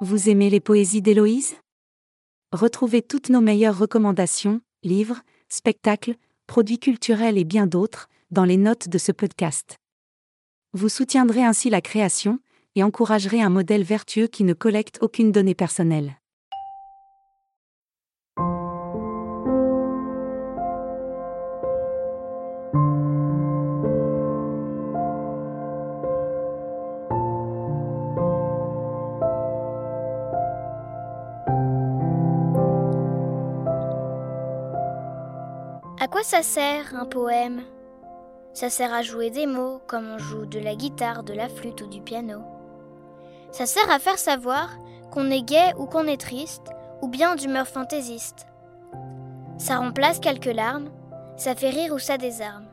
Vous aimez les poésies d'Héloïse? Retrouvez toutes nos meilleures recommandations, livres, spectacles, produits culturels et bien d'autres, dans les notes de ce podcast. Vous soutiendrez ainsi la création, et encouragerez un modèle vertueux qui ne collecte aucune donnée personnelle. À quoi ça sert un poème? Ça sert à jouer des mots comme on joue de la guitare, de la flûte ou du piano. Ça sert à faire savoir qu'on est gai ou qu'on est triste, ou bien d'humeur fantaisiste. Ça remplace quelques larmes, ça fait rire ou ça désarme.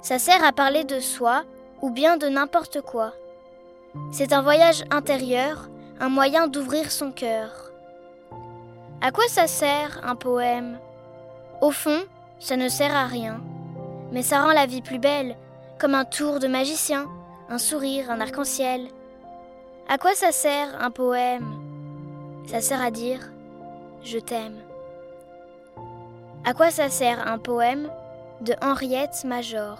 Ça sert à parler de soi ou bien de n'importe quoi. C'est un voyage intérieur, un moyen d'ouvrir son cœur. À quoi ça sert un poème? Au fond, ça ne sert à rien, mais ça rend la vie plus belle, comme un tour de magicien, un sourire, un arc-en-ciel. À quoi ça sert un poème? Ça sert à dire ⁇ Je t'aime ⁇ À quoi ça sert un poème de Henriette Major?